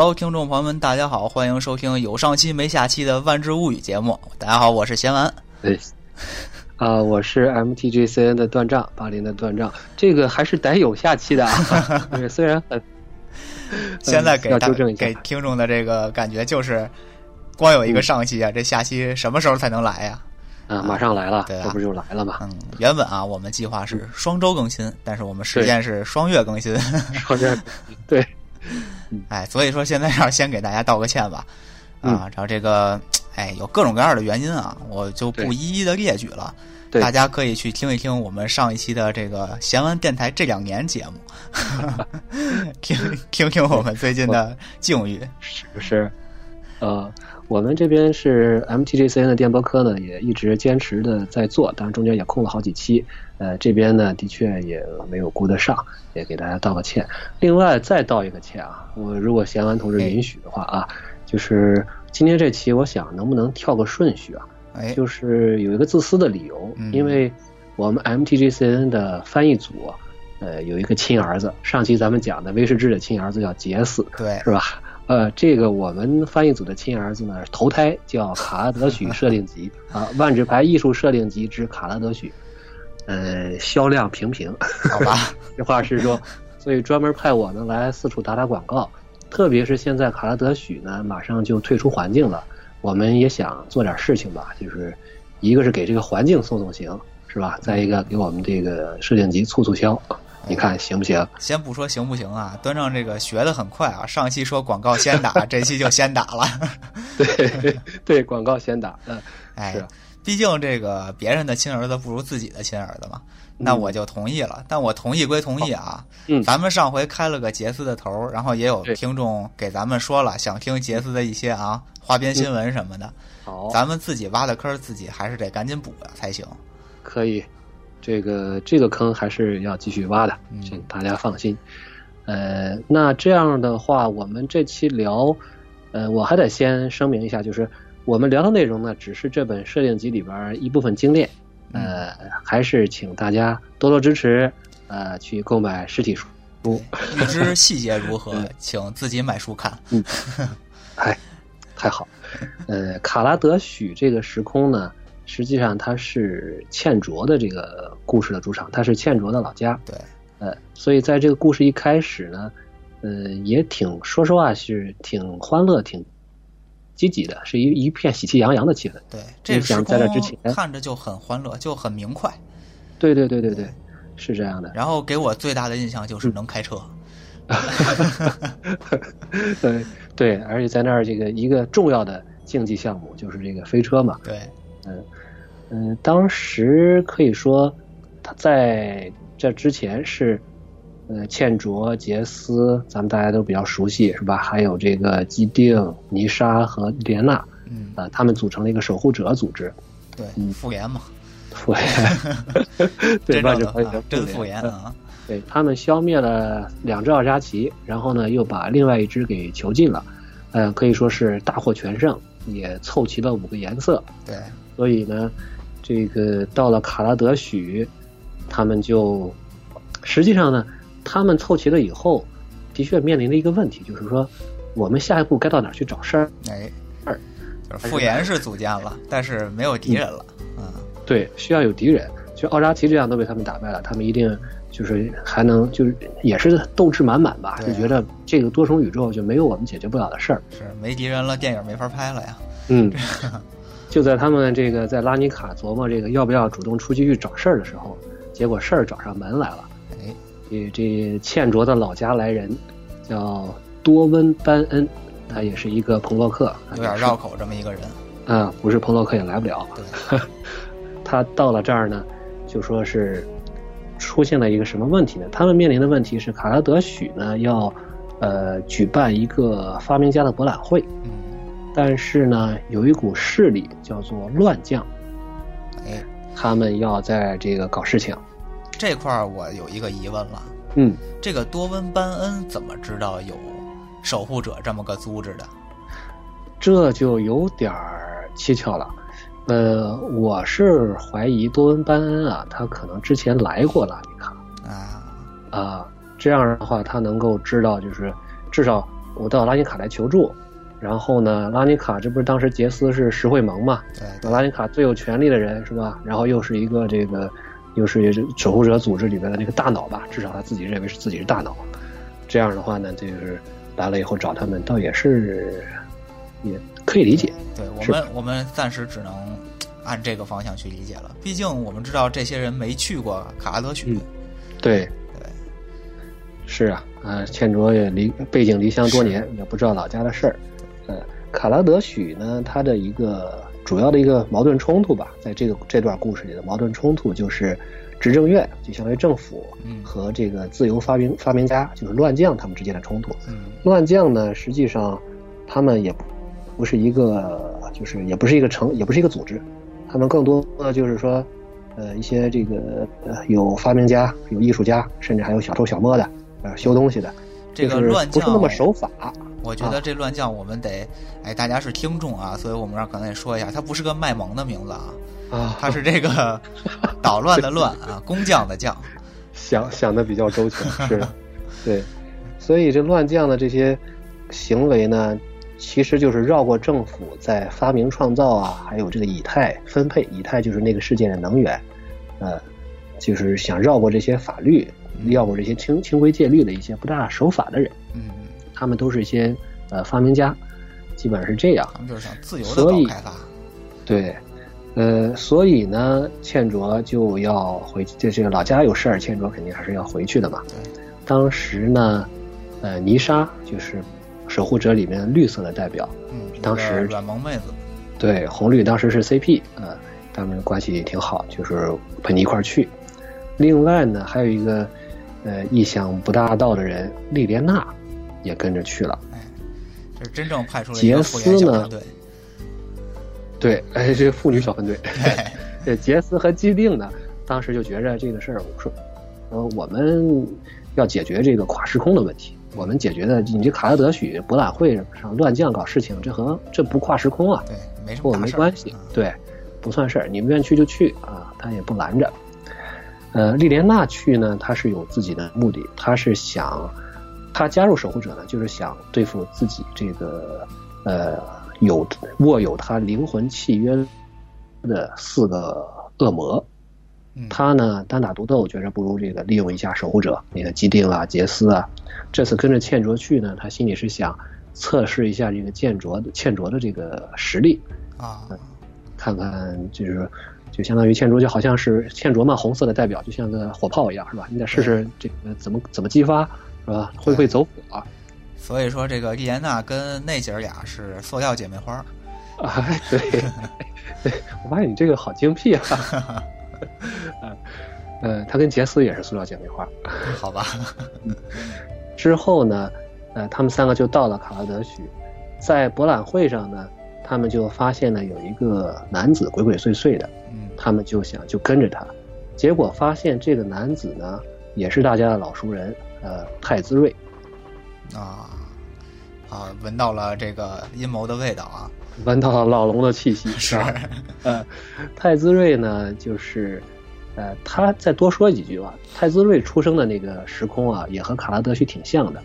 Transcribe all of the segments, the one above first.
Hello，听众朋友们，大家好，欢迎收听有上期没下期的《万智物语》节目。大家好，我是贤完。对，啊，我是 MTGCN 的断账，八零的断账，这个还是得有下期的啊。对，虽然很，现在给大要纠正一下给听众的这个感觉就是，光有一个上期啊，这下期什么时候才能来呀？啊，马上来了，这不就来了吗？嗯，原本啊，我们计划是双周更新，但是我们实践是双月更新。双月，对，哎，所以说现在要先给大家道个歉吧。嗯啊，然后这个，哎，有各种各样的原因啊，我就不一一的列举了。对大家可以去听一听我们上一期的这个闲玩电台这两年节目，听听听我们最近的境遇。是不是？呃，我们这边是 MTGCN 的电波科呢，也一直坚持的在做，当然中间也空了好几期。呃，这边呢的确也没有顾得上，也给大家道个歉。另外再道一个歉啊，我如果贤完同志允许的话啊，就是今天这期我想能不能跳个顺序啊？哎，就是有一个自私的理由，嗯因为我们 MTGCN 的翻译组，呃，有一个亲儿子，上期咱们讲的威士忌的亲儿子叫杰斯，对，是吧？呃，这个我们翻译组的亲儿子呢，头胎叫卡拉德许设定集 啊，万智牌艺术设定集之卡拉德许，呃，销量平平，好吧，实话实说，所以专门派我呢来四处打打广告。特别是现在卡拉德许呢马上就退出环境了，我们也想做点事情吧，就是一个是给这个环境送送行，是吧？再一个给我们这个摄影集促促销，你看行不行？先不说行不行啊，端正这个学的很快啊，上期说广告先打，这期就先打了。对对，广告先打，嗯，哎是，毕竟这个别人的亲儿子不如自己的亲儿子嘛，那我就同意了。但我同意归同意啊，嗯咱们上回开了个杰斯的头，然后也有听众给咱们说了，想听杰斯的一些啊花边新闻什么的。好，咱们自己挖的坑，自己还是得赶紧补呀才行。可以，这个这个坑还是要继续挖的嗯，请大家放心。呃，那这样的话，我们这期聊，呃，我还得先声明一下，就是我们聊的内容呢，只是这本设定集里边一部分精炼，呃，还是请大家多多支持，呃，去购买实体书。预知 细节如何，请自己买书看。嗯哎，太好。呃，卡拉德许这个时空呢，实际上它是茜卓的这个故事的主场，它是茜卓的老家。对，呃，所以在这个故事一开始呢，呃，也挺说实话是挺欢乐、挺积极的，是一一片喜气洋洋的气氛。对，这个想在这之前看着就很欢乐，就很明快。对对对对对，是这样的。然后给我最大的印象就是能开车。对对，而且在那儿这个一个重要的竞技项目就是这个飞车嘛。对，嗯嗯，当时可以说他在这之前是，呃，茜卓、杰斯，咱们大家都比较熟悉，是吧？还有这个基定、尼莎和莲娜，嗯，啊、他们组成了一个守护者组织。对，嗯复联嘛，复联 对，真万智牌正的啊，真复联啊。对他们消灭了两只奥扎奇，然后呢又把另外一只给囚禁了，呃，可以说是大获全胜，也凑齐了五个颜色。对，所以呢，这个到了卡拉德许，他们就实际上呢，他们凑齐了以后，的确面临了一个问题，就是说我们下一步该到哪儿去找事儿？哎，二就是复联是组建了，但是没有敌人了。嗯，对，需要有敌人。就奥扎奇这样都被他们打败了，他们一定就是还能就是也是斗志满满吧，啊就觉得这个多重宇宙就没有我们解决不了的事儿。是没敌人了，电影没法拍了呀。嗯，就在他们这个在拉尼卡琢磨这个要不要主动出击去找事儿的时候，结果事儿找上门来了。哎，这这茜卓的老家来人叫多温班恩，他也是一个彭洛克，有点绕口这么一个人。啊，不是彭洛克也来不了。对，他到了这儿呢，就说是出现了一个什么问题呢？他们面临的问题是卡拉德许呢要呃举办一个发明家的博览会，嗯，但是呢有一股势力叫做乱将，哎，他们要在这个搞事情。这块儿我有一个疑问了，嗯，这个多温班恩怎么知道有守护者这么个组织的？这就有点儿蹊跷了。呃，我是怀疑多温班恩啊，他可能之前来过拉尼卡啊，啊，这样的话他能够知道，就是至少我到拉尼卡来求助。然后呢，拉尼卡这不是当时杰斯是石会盟嘛？对，拉尼卡最有权力的人是吧？然后又是一个这个，又是守护者组织里边的那个大脑吧？至少他自己认为是自己是大脑。这样的话呢，就是来了以后找他们，倒也是也可以理解。对我们，我们暂时只能 按这个方向去理解了。毕竟我们知道这些人没去过卡拉德许。对对，是啊，啊，倩卓也离背井离乡多年，也不知道老家的事儿。卡拉德许呢，他的一个主要的一个矛盾冲突吧，在这个这段故事里的矛盾冲突就是执政院，就相当于政府和这个自由发明发明家，就是乱将他们之间的冲突。乱将呢，实际上他们也不是一个，就是也不是一个成，也不是一个组织，他们更多的就是说，呃，一些这个呃有发明家、有艺术家，甚至还有小偷小摸的，呃，修东西的，这个乱将不是那么守法。我觉得这乱将我们得，哎，大家是听众啊，所以我们这儿可能也说一下，他不是个卖萌的名字啊，啊，他是这个 捣乱的乱啊，工匠的匠，想想的比较周全，是，对，所以这乱将的这些行为呢，其实就是绕过政府在发明创造啊，还有这个以太分配，以太就是那个世界的能源，呃，就是想绕过这些法律，绕过这些清清规戒律的一些不大守法的人，嗯。他们都是一些呃发明家，基本上是这样。他们就是想自由的搞开发。对，呃，所以呢，倩卓就要回，这这个老家有事儿，倩卓肯定还是要回去的嘛。对。当时呢，呃，泥沙就是守护者里面绿色的代表。嗯。当时软萌妹子。对，红绿当时是 CP，呃，他们关系挺好，就是陪你一块儿去。另外呢，还有一个呃意想不大到的人，莉莲娜。也跟着去了，哎，这是真正派出了杰斯呢？对，对，哎，这妇女小分队。对，杰斯和基定呢，当时就觉着这个事儿，我说，呃，我们要解决这个跨时空的问题。我们解决的，你这卡拉德许博览会上乱将搞事情，这和这不跨时空啊？对，没什么，我没关系。对，不算事儿，你们愿意去就去啊，他也不拦着。呃，莉莲娜去呢，她是有自己的目的，她是想。他加入守护者呢，就是想对付自己这个呃有握有他灵魂契约的四个恶魔。他呢单打独斗，觉着不如这个利用一下守护者，那个基定啊、杰斯啊。这次跟着倩卓去呢，他心里是想测试一下这个剑卓的倩卓的这个实力啊，看看就是就相当于倩卓就好像是倩卓嘛，红色的代表就像个火炮一样，是吧？你得试试这个怎么怎么激发。是吧？会不会走火？所以说，这个丽莲娜跟那姐儿俩是塑料姐妹花。哎，对，对，我发现你这个好精辟啊！嗯，呃，他跟杰斯也是塑料姐妹花。好吧。之后呢，呃，他们三个就到了卡拉德许，在博览会上呢，他们就发现呢有一个男子鬼鬼祟祟的，嗯，他们就想就跟着他，结果发现这个男子呢，也是大家的老熟人。呃，太子睿，啊啊，闻到了这个阴谋的味道啊，闻到了老龙的气息 是。呃，太子睿呢，就是呃，他再多说几句吧。太子睿出生的那个时空啊，也和卡拉德许挺像的，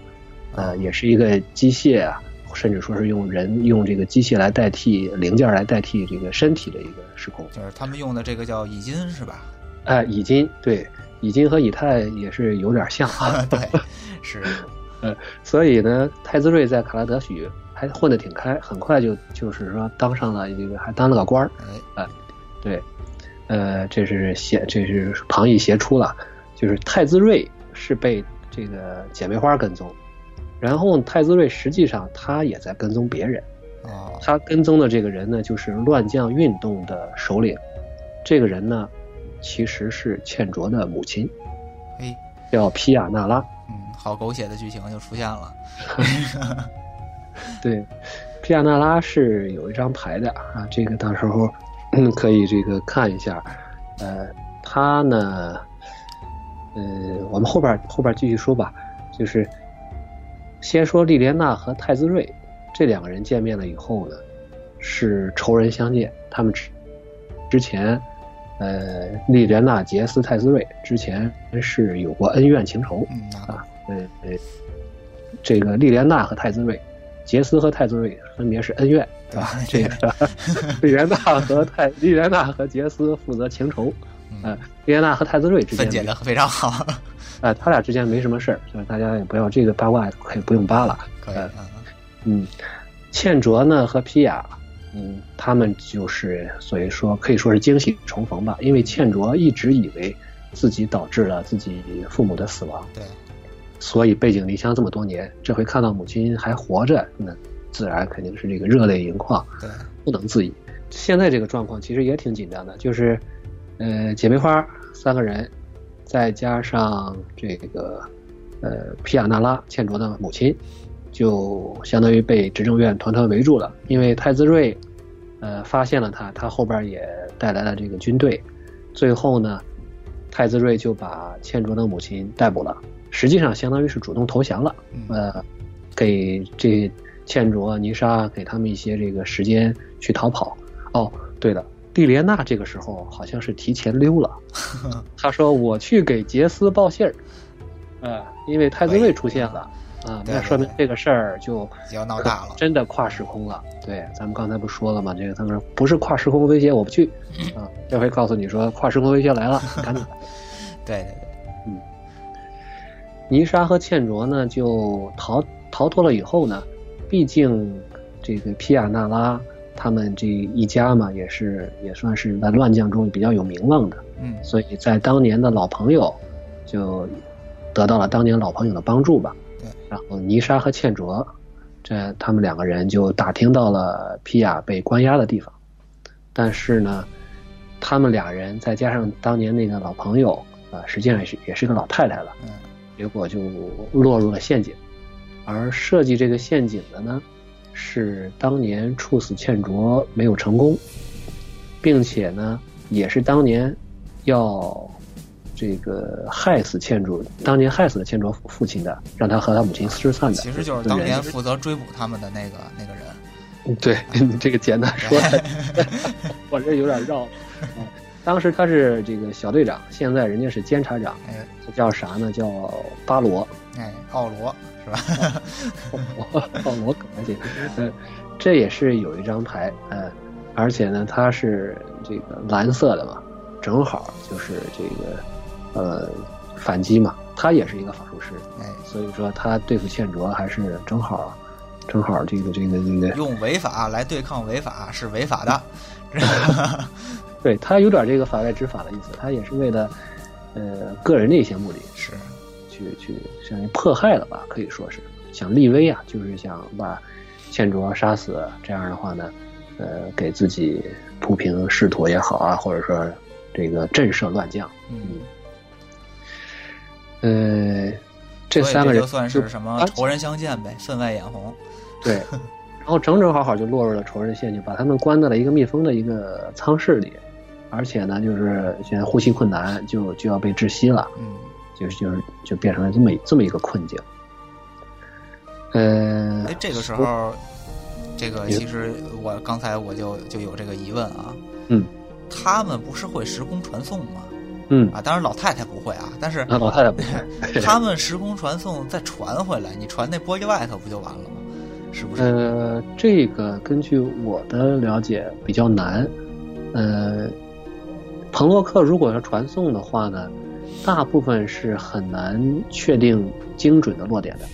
呃，也是一个机械啊，甚至说是用人用这个机械来代替零件来代替这个身体的一个时空。就是他们用的这个叫乙金是吧？哎，乙金对。以金和以太也是有点像啊，对，是，呃，所以呢，太子睿在卡拉德许还混得挺开，很快就就是说当上了这个，还当了个官儿，哎，对，呃，这是邪，这是旁逸斜出了，就是太子睿是被这个姐妹花跟踪，然后太子睿实际上他也在跟踪别人，哦，他跟踪的这个人呢，就是乱将运动的首领，这个人呢。其实是倩卓的母亲，哎，叫皮亚娜拉。嗯，好狗血的剧情就出现了。对，皮亚娜拉是有一张牌的啊，这个到时候可以这个看一下。呃，他呢，呃，我们后边后边继续说吧。就是先说莉莲娜和太子瑞这两个人见面了以后呢，是仇人相见。他们之之前。呃，利莲娜·杰斯·泰斯瑞之前是有过恩怨情仇，啊，呃呃，这个莉莲娜和泰斯瑞，杰斯和泰斯瑞分别是恩怨，对吧？这个莉莲娜和泰莉莲娜和杰斯负责情仇，呃，莉莲娜和泰斯瑞之间分解的非常好，呃，他俩之间没什么事儿，所以大家也不要这个八卦可以不用扒了。可以，呃嗯嗯，茜卓呢和皮亚，嗯，他们就是所以说可以说是惊喜重逢吧，因为倩卓一直以为自己导致了自己父母的死亡，对，所以背井离乡这么多年，这回看到母亲还活着，那自然肯定是这个热泪盈眶，对，不能自已。现在这个状况其实也挺紧张的，就是，呃，姐妹花三个人，再加上这个，呃，皮亚纳拉倩卓的母亲，就相当于被执政院团团围住了。因为太子睿，呃，发现了他，他后边也带来了这个军队，最后呢，太子睿就把茜卓的母亲逮捕了，实际上相当于是主动投降了。嗯呃，给这茜卓、泥沙给他们一些这个时间去逃跑。哦，对了，蒂莲娜这个时候好像是提前溜了，他说我去给杰斯报信儿，呃，因为太子睿出现了。啊，对那说明这个事儿就要闹大了，真的跨时空了。对，咱们刚才不说了吗？这个他们说不是跨时空威胁，我不去。啊，这回告诉你说跨时空威胁来了，赶紧 对。对对嗯，泥沙和茜卓呢就逃逃脱了以后呢，毕竟这个皮亚纳拉他们这一家嘛，也是也算是在乱将中比较有名望的，嗯所以在当年的老朋友就得到了当年老朋友的帮助吧。对，然后泥沙和茜卓，这他们两个人就打听到了皮亚被关押的地方，但是呢，他们俩人再加上当年那个老朋友啊、实际上也是也是个老太太了。嗯结果就落入了陷阱。而设计这个陷阱的呢，是当年处死倩卓没有成功，并且呢，也是当年要这个害死茜卓，当年害死了茜卓父亲的，让他和他母亲失散的。其实就是当年负责追捕他们的那个那个人，嗯对你 这个简单说 的，我这有点绕。嗯当时他是这个小队长，现在人家是监察长，哎这叫啥呢？叫巴罗。哎，奥罗是吧？奥罗可还行，呃，这也是有一张牌，嗯，而且呢，它是这个蓝色的嘛，正好就是这个呃反击嘛，他也是一个法术师，哎，所以说他对付倩卓还是正好，正好这个这个这个，用违法来对抗违法是违法的，对他有点这个法外执法的意思，他也是为了呃个人的一些目的是，去去相当于迫害了吧，可以说是想立威啊，就是想把倩卓杀死，这样的话呢，呃，给自己铺平仕途也好啊，或者说这个震慑乱将。嗯，呃，这三个人就算是什么啊仇人相见呗，分外眼红。对，然后整整好好就落入了仇人陷阱，把他们关在了一个密封的一个舱室里，而且呢，就是现在呼吸困难，就就要被窒息了。嗯，就是就是就变成了这么这么一个困境。呃哎，，这个时候，这个其实我刚才我就就有这个疑问啊，嗯他们不是会时空传送吗？嗯，啊，当然老太太不会啊，但是啊，老太太不会，他们时空传送再传回来，你传那玻璃外头不就完了吗？是不是？呃，这个根据我的了解比较难。呃，彭洛克如果要传送的话呢，大部分是很难确定精准的落点的。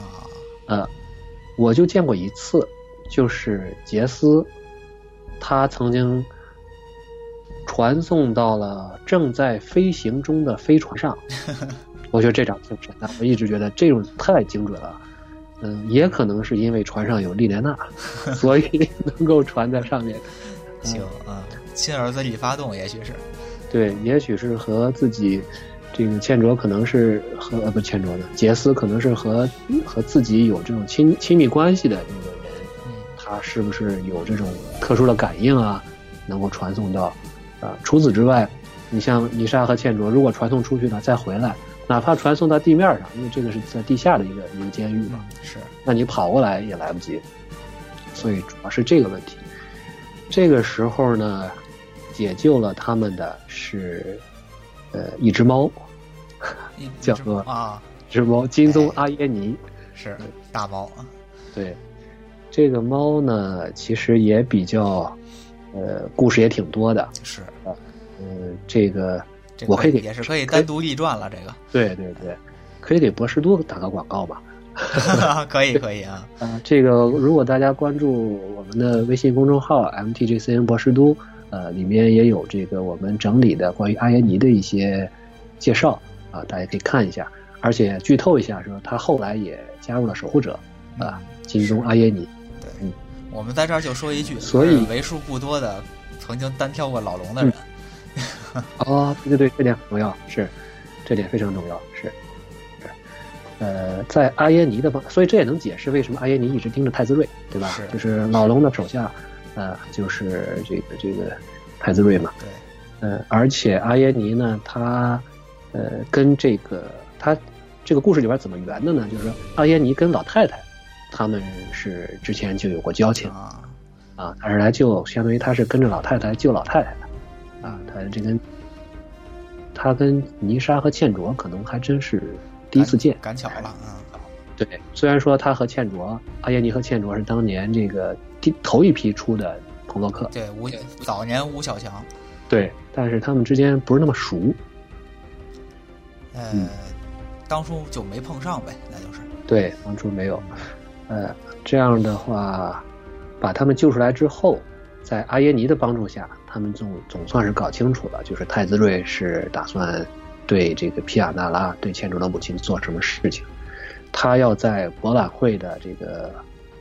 啊，呃，我就见过一次，就是杰斯，他曾经传送到了正在飞行中的飞船上。我觉得这张挺神的，我一直觉得这种太精准了。嗯，也可能是因为船上有莉莲娜，所以能够传在上面。行啊，亲儿子力发动，也许是，对，也许是和自己这个倩卓可能是和呃不倩卓的杰斯可能是和和自己有这种亲亲密关系的那个人，嗯他是不是有这种特殊的感应啊，能够传送到啊、除此之外，你像泥沙和倩卓，如果传送出去呢再回来，哪怕传送到地面上，因为这个是在地下的一个一个监狱嘛，嗯，是，那你跑过来也来不及，所以主要是这个问题。这个时候呢，解救了他们的是呃 一只猫，一叫做啊，一只猫金棕阿耶尼。是大猫啊。对，这个猫呢，其实也比较，呃，故事也挺多的。是啊，呃，这个这我可以给也是可以单独立传了，这个对对对，可以给博士都打个广告吧。可以可以啊。啊，这个如果大家关注我们的微信公众号 MTGCN 博士都，呃，里面也有这个我们整理的关于阿耶尼的一些介绍啊，大家可以看一下。而且剧透一下，说他后来也加入了守护者啊，金钟阿耶尼。我们在这儿就说一句，所以为数不多的曾经单挑过老龙的人。哦，对对对，这点很重要，是，这点非常重要，是。呃，在阿耶尼的方，所以这也能解释为什么阿耶尼一直盯着太子睿，对吧？是，就是老龙的手下，呃，就是这个这个太子睿嘛。对。呃，而且阿耶尼呢，他呃跟这个他这个故事里边怎么圆的呢？就是说阿耶尼跟老太太他们是之前就有过交情。啊，啊，他是来救，相当于他是跟着老太太来救老太太。的啊。他这跟他跟泥沙和倩卓可能还真是。第一次见，赶巧了啊！对，虽然说他和倩卓，阿耶尼和倩卓是当年这个第头一批出的朋洛克，对，吴早年吴小强，对，但是他们之间不是那么熟，呃，当初就没碰上呗，那就是。对，当初没有，呃，这样的话，把他们救出来之后，在阿耶尼的帮助下，他们总总算是搞清楚了，就是太子睿是打算。对这个皮亚纳拉，对千主的母亲做什么事情？他要在博览会的这个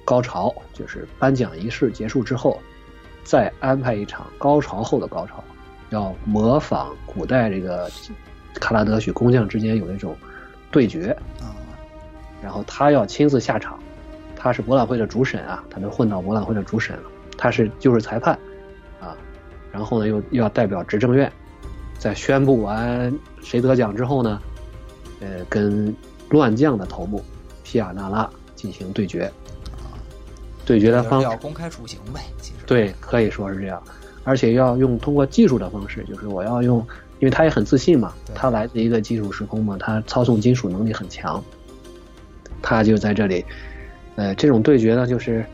高潮，就是颁奖仪式结束之后，再安排一场高潮后的高潮，要模仿古代这个卡拉德许工匠之间有那种对决啊。然后他要亲自下场，他是博览会的主审啊，他能混到博览会的主审了，他是就是裁判啊。然后呢，又又要代表执政院。在宣布完谁得奖之后呢，呃，跟乱将的头目皮亚纳拉进行对决。对决的方要公开处刑呗，其实对，可以说是这样，而且要用通过技术的方式，就是我要用，因为他也很自信嘛，他来自一个金属时空嘛，他操纵金属能力很强，他就在这里，呃，这种对决呢，就是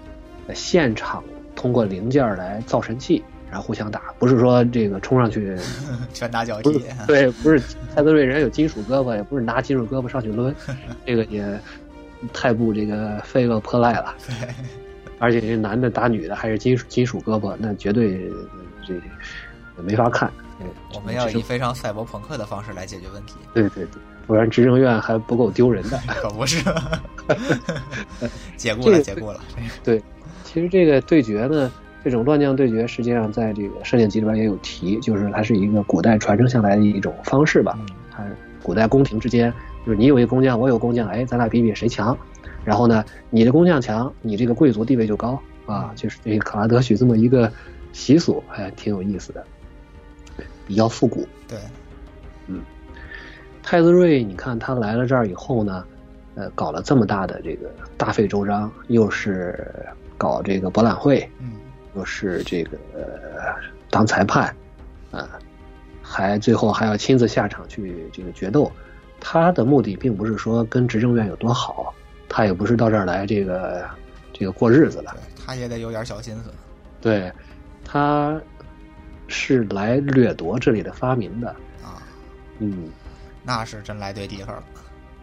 现场通过零件来造神器。然后互相打，不是说这个冲上去 拳打脚踢，对，不是太子瑞人有金属胳膊，也不是拿金属胳膊上去抡，这个也太不这个费恶泼赖了。对，而且这男的打女的还是金属金属胳膊，那绝对这没法看。我们要以非常赛博朋克的方式来解决问题。对对对，不然执政院还不够丢人的。可不是，解雇了，解雇了。对，其实这个对决呢。这种乱将对决，实际上在这个射箭集里边也有提，就是它是一个古代传承下来的一种方式吧。它古代宫廷之间，就是你有一个工匠，我有工匠，哎，咱俩比比谁强。然后呢，你的工匠强，你这个贵族地位就高啊。就是这个卡拉德许这么一个习俗，哎，挺有意思的，比较复古。对，嗯，太子睿，你看他来了这儿以后呢，呃，搞了这么大的这个大费周章，又是搞这个博览会，嗯。又是这个当裁判，啊，还最后还要亲自下场去这个决斗。他的目的并不是说跟执政院有多好，他也不是到这儿来这个这个过日子的。他也得有点小心思。对，他是来掠夺这里的发明的啊。嗯，那是真来对地方了。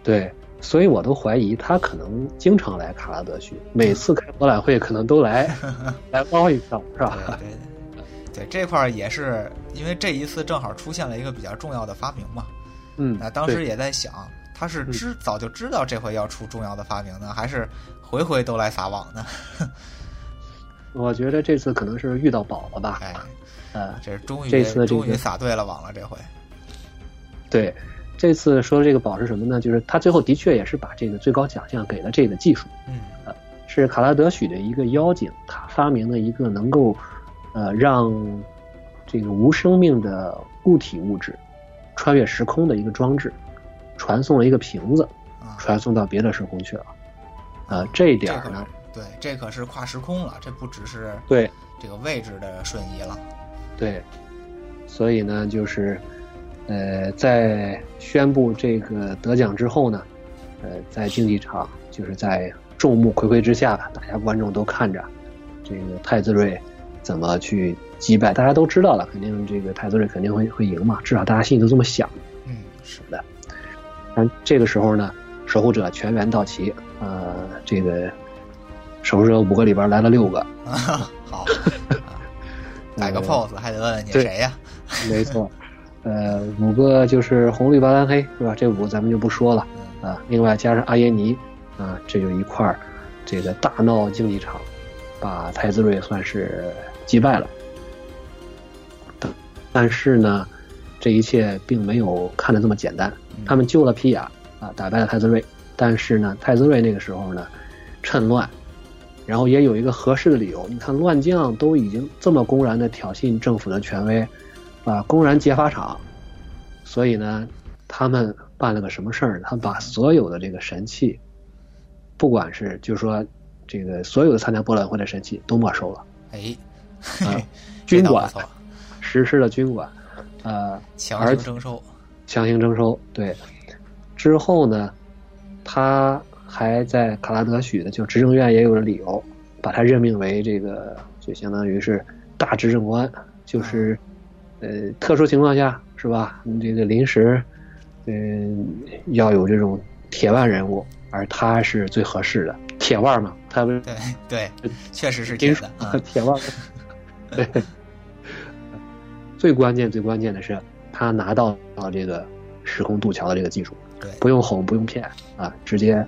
对。所以我都怀疑他可能经常来卡拉德区，每次开博览会可能都来 来捞一票，是吧？对，对，这块儿也是因为这一次正好出现了一个比较重要的发明嘛。嗯，那当时也在想，他是知早就知道这回要出重要的发明呢，还是回回都来撒网呢？我觉得这次可能是遇到宝了吧？哎，呃，这终于这次终于撒对了网了，这回。对。这次说的这个宝是什么呢？就是他最后的确也是把这个最高奖项给了这个技术，嗯，呃，是卡拉德许的一个妖精，他发明了一个能够，呃，让这个无生命的固体物质穿越时空的一个装置，传送了一个瓶子，传送到别的时空去了，呃，这一点呢，对，这可是跨时空了，这不只是对这个位置的瞬移了，对，所以呢，就是。呃，在宣布这个得奖之后呢，呃，在竞技场就是在众目睽睽之下，大家观众都看着这个太子睿怎么去击败，大家都知道了，肯定这个太子睿肯定会会赢嘛，至少大家心里都这么想。嗯，是的。但这个时候呢，守护者全员到齐，呃，这个守护者五个里边来了六个。啊好，摆个 pose 还得问问你谁呀？没错，呃，五个就是红绿白蓝黑是吧？这五个咱们就不说了啊。另外加上阿耶尼啊，这就一块儿，这个大闹竞技场，把太子睿算是击败了。但是呢，这一切并没有看得这么简单。他们救了皮亚啊，打败了太子睿。但是呢，太子睿那个时候呢，趁乱。然后也有一个合适的理由，你看乱将都已经这么公然的挑衅政府的权威，啊，公然劫法场，所以呢，他们办了个什么事儿？他们把所有的这个神器，不管是就是说这个所有的参加博览会的神器都没收了。哎，啊，军管实施了军管，呃，强行征收，强行征收。对，之后呢，他。还在卡拉德许的就执政院也有了理由，把他任命为这个就相当于是大执政官，就是呃特殊情况下是吧？这个临时嗯要有这种铁腕人物，而他是最合适的铁腕嘛？他不是对对，确实是铁的铁腕。对，最关键最关键的是他拿到了这个时空渡桥的这个技术，对，不用哄不用骗啊，直接。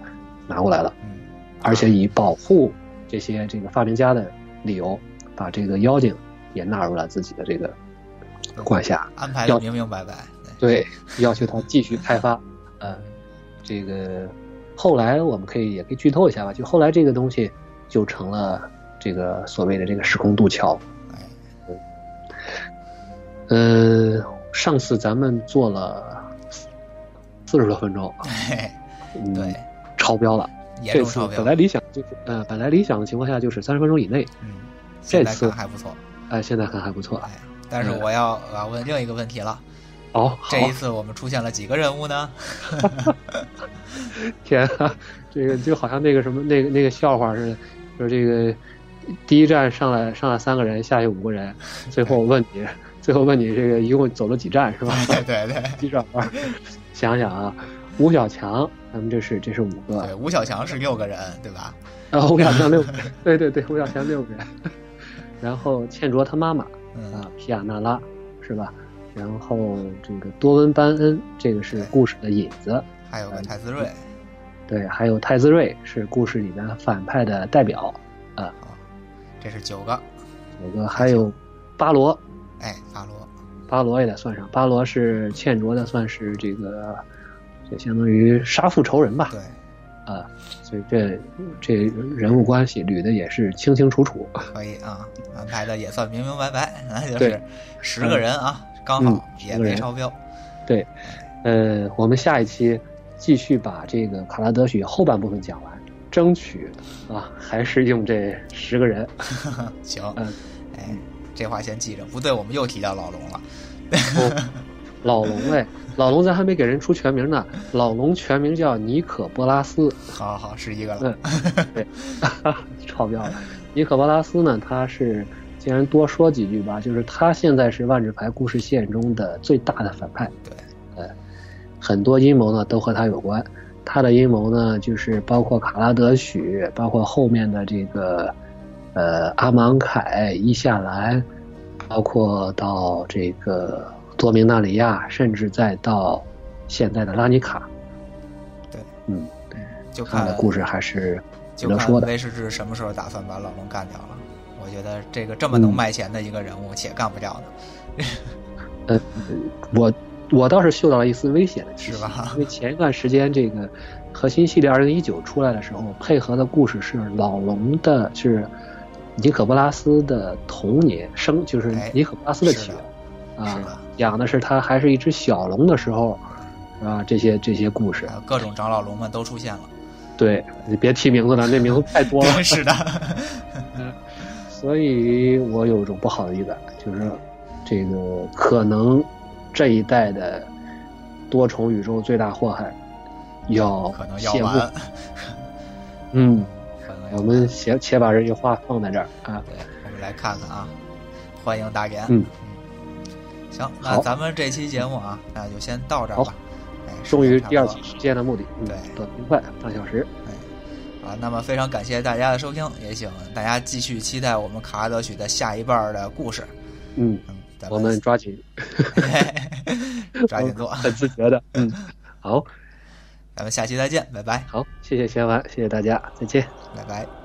拿过来了，而且以保护这些这个发明家的理由，把这个妖精也纳入了自己的这个管辖，安排的明明白白。对，要求他继续开发。呃，这个后来我们可以也可以剧透一下吧，就后来这个东西就成了这个所谓的这个时空渡桥。嗯，上次咱们做了四十多分钟，对。超标了，这次本来理想就是呃，本来理想的情况下就是三十分钟以内。嗯，这次还不错。哎，现在看还不错。哎，但是我要我要问另一个问题了。哦，这一次我们出现了几个人物呢？天啊，这个就好像那个什么那个那个笑话似的，就是这个第一站上来上来三个人，下去五个人，最后我问你，最后问你这个一共走了几站是吧？对对对，几 转弯？想想啊。吴小强，咱们这是这是五个。对，吴小强是六个人，对吧？啊，吴小强六个人，对对对，吴小强六个人。然后倩卓他妈妈啊，皮亚纳拉，是吧？然后这个多温班恩，这个是故事的引子。还有个太子睿。对，还有泰兹瑞是故事里面反派的代表。啊，这是九个。九个，还有巴罗。哎，巴罗。巴罗也得算上，巴罗是欠卓的，算是这个。就相当于杀父仇人吧，对，啊，所以这这人物关系捋的也是清清楚楚，可以啊，安排的也算明明白白，那就是十个人啊，刚好也没超标。对，呃，我们下一期继续把这个卡拉德许后半部分讲完，争取啊，还是用这十个人。行，嗯，哎，这话先记着，不对，我们又提到老龙了。老龙哎，老龙咱还没给人出全名呢。老龙全名叫尼可波拉斯。好好，是一个了。嗯，对，超标了。尼可波拉斯呢，他是既然多说几句吧，就是他现在是万智牌故事线中的最大的反派。对，呃，很多阴谋呢都和他有关。他的阴谋呢，就是包括卡拉德许，包括后面的这个呃阿芒凯、伊夏兰，包括到这个。多明纳里亚，甚至再到现在的拉尼卡，对，嗯，对，就看的故事还是值得说的。威士治什么时候打算把老龙干掉了？我觉得这个这么能卖钱的一个人物，且干不掉呢。呃，我我倒是嗅到了一丝危险的气息，因为前一段时间这个核心系列二零一九出来的时候，配合的故事是老龙的，是尼可波拉斯的童年生，就是尼可波拉斯的起源。啊，讲的是他还是一只小龙的时候，啊，这些这些故事，各种长老龙们都出现了。对你别提名字了，那名字太多了。是的，所以我有种不好的预感，就是这个可能这一代的多重宇宙最大祸害要可能要完。嗯，我们先且把这句话放在这儿啊。对，我们来看看啊，欢迎大言。嗯，行，那咱们这期节目啊，那就先到这儿吧。哎，终于第二期。期实现了目的，嗯对短平快，半小时。哎，啊，那么非常感谢大家的收听，也请大家继续期待我们卡拉德曲的下一半儿的故事。嗯，我们抓紧，抓紧做，很自觉的。嗯，好，咱们下期再见，拜拜，好，谢谢贤完，谢谢大家，再见。拜拜。